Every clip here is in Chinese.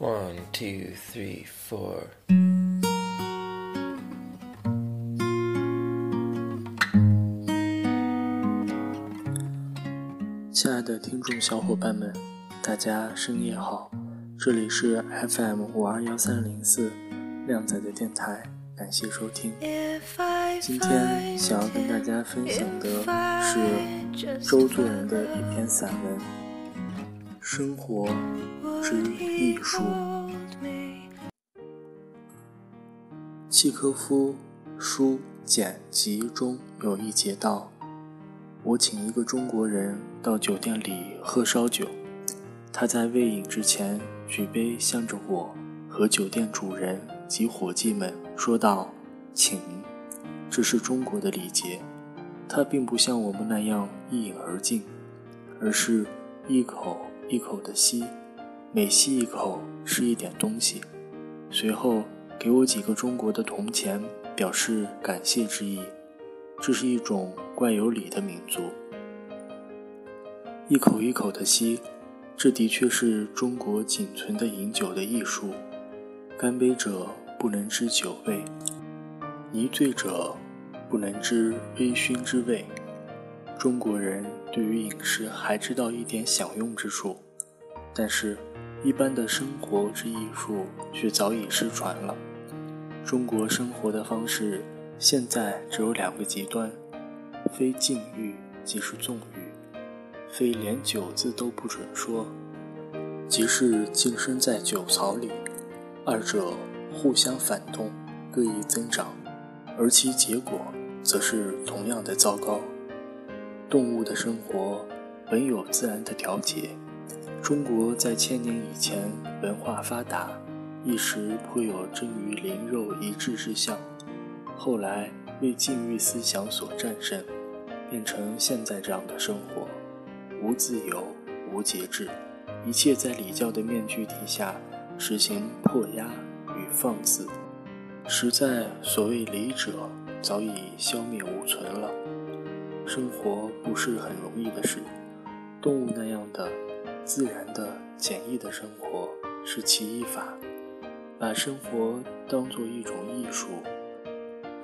One, two, three, four. 亲爱的听众小伙伴们，大家深夜好，这里是 FM 五二幺三零四靓仔的电台，感谢收听。今天想要跟大家分享的是周作人的一篇散文《生活之艺术》。契科夫书简集中有一节道：“我请一个中国人到酒店里喝烧酒，他在未饮之前举杯向着我和酒店主人及伙计们说道：‘请。’这是中国的礼节，他并不像我们那样一饮而尽，而是一口一口的吸，每吸一口吃一点东西，随后给我几个中国的铜钱，表示感谢之意。这是一种怪有礼的民族。一口一口的吸，这的确是中国仅存的饮酒的艺术。干杯者不能知酒味。一醉者不能知微醺之味。中国人对于饮食还知道一点享用之处，但是，一般的生活之艺术却早已失传了。中国生活的方式现在只有两个极端：非禁欲即是纵欲，非连酒字都不准说，即是浸身在酒槽里。二者互相反动，各异增长。而其结果则是同样的糟糕。动物的生活本有自然的调节。中国在千年以前文化发达，一时颇有臻于灵肉一致之象，后来为禁欲思想所战胜，变成现在这样的生活：无自由，无节制，一切在礼教的面具底下实行迫压与放肆。实在所谓礼者，早已消灭无存了。生活不是很容易的事，动物那样的自然的简易的生活是其一法，把生活当作一种艺术，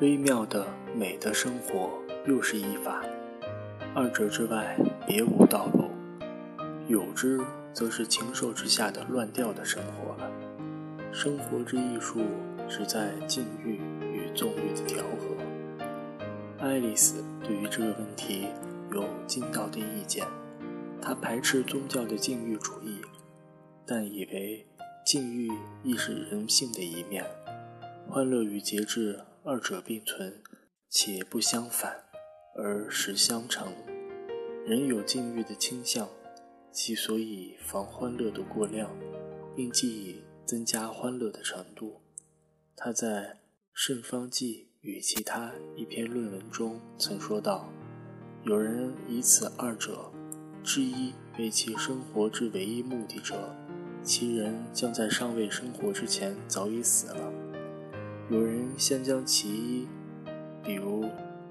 微妙的美的生活又是一法，二者之外别无道路。有之，则是禽兽之下的乱掉的生活了。生活之艺术。是在禁欲与纵欲的调和。爱丽丝对于这个问题有精道的意见，她排斥宗教的禁欲主义，但以为禁欲亦是人性的一面，欢乐与节制二者并存，且不相反，而实相成。人有禁欲的倾向，其所以防欢乐的过量，并计以增加欢乐的程度。他在《圣方济与其他》一篇论文中曾说道：“有人以此二者之一为其生活之唯一目的者，其人将在尚未生活之前早已死了；有人先将其一，比如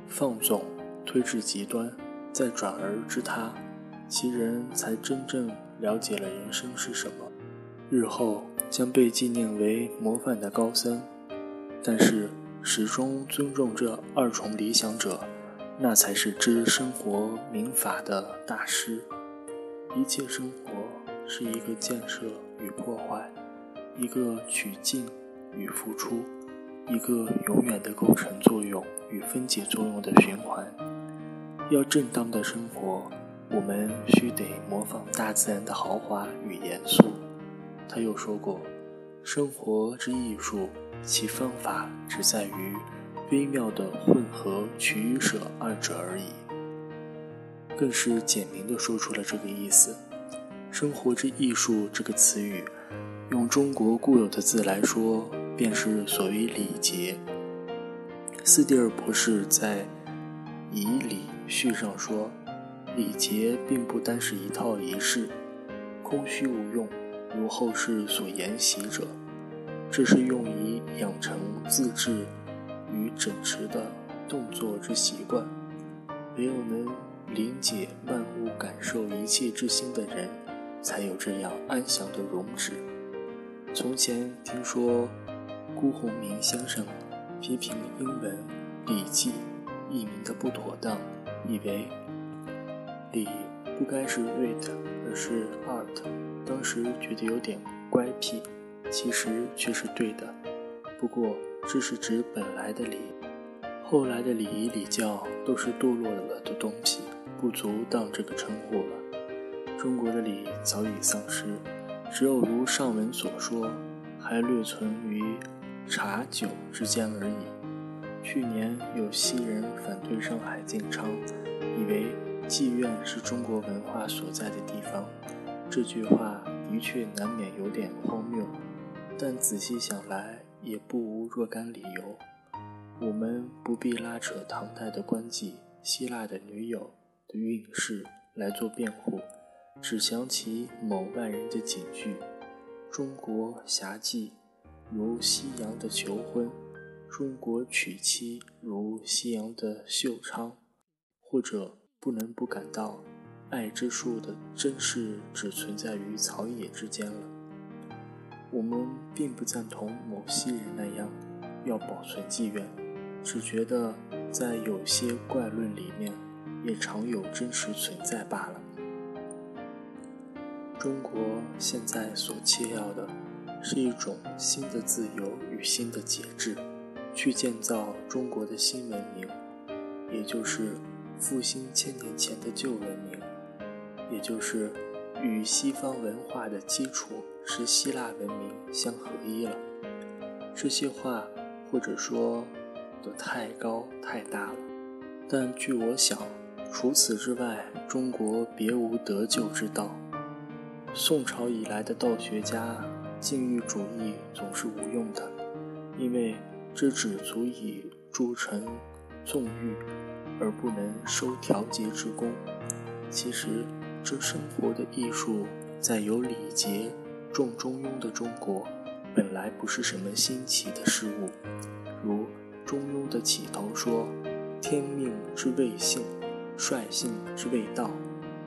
放纵，推至极端，再转而知他，其人才真正了解了人生是什么，日后将被纪念为模范的高僧。”但是，始终尊重这二重理想者，那才是知生活民法的大师。一切生活是一个建设与破坏，一个取进与付出，一个永远的构成作用与分解作用的循环。要正当的生活，我们须得模仿大自然的豪华与严肃。他又说过：“生活之艺术。”其方法只在于微妙的混合取舍二者而已，更是简明地说出了这个意思。生活之艺术这个词语，用中国固有的字来说，便是所谓礼节。斯蒂尔博士在《以礼序》上说，礼节并不单是一套仪式，空虚无用，如后世所沿袭者。这是用以养成自制与整持的动作之习惯。唯有能理解万物、感受一切之心的人，才有这样安详的容止。从前听说辜鸿铭先生批评英文《礼记》译名的不妥当，以为礼不该是 read，而是 art。当时觉得有点乖僻，其实却是对的。不过这是指本来的礼，后来的礼仪礼教都是堕落了的东西，不足当这个称呼了。中国的礼早已丧失。只有如上文所说，还略存于茶酒之间而已。去年有西人反对上海进昌，以为妓院是中国文化所在的地方。这句话的确难免有点荒谬，但仔细想来也不无若干理由。我们不必拉扯唐代的官妓、希腊的女友的运势来做辩护。只想起某万人的警句：“中国侠妓如西洋的求婚，中国娶妻如西洋的秀昌。”或者不能不感到，爱之术的真实只存在于草野之间了。我们并不赞同某些人那样要保存妓院，只觉得在有些怪论里面也常有真实存在罢了。中国现在所切要的，是一种新的自由与新的节制，去建造中国的新文明，也就是复兴千年前的旧文明，也就是与西方文化的基础是希腊文明相合一了。这些话或者说的太高太大了，但据我想，除此之外，中国别无得救之道。宋朝以来的道学家，禁欲主义总是无用的，因为这只足以铸成纵欲，而不能收调节之功。其实，这生活的艺术，在有礼节、重中庸的中国，本来不是什么新奇的事物。如中庸的起头说：“天命之谓性，率性之谓道，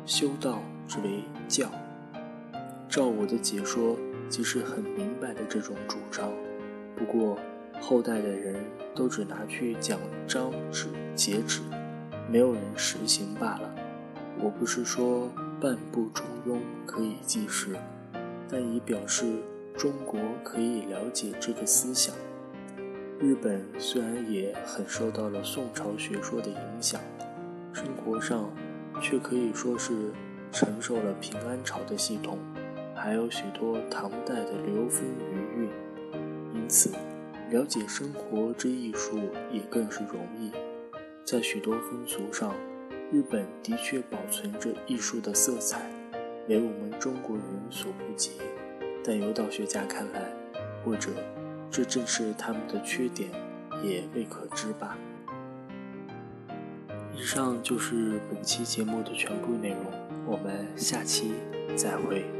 修道之为教。”照我的解说，即是很明白的这种主张。不过后代的人都只拿去讲章旨、节旨，没有人实行罢了。我不是说半部中庸可以记事，但以表示中国可以了解这个思想。日本虽然也很受到了宋朝学说的影响，生活上却可以说是承受了平安朝的系统。还有许多唐代的流风余韵，因此了解生活之艺术也更是容易。在许多风俗上，日本的确保存着艺术的色彩，为我们中国人所不及。但有道学家看来，或者这正是他们的缺点，也未可知吧。以上就是本期节目的全部内容，我们下期再会。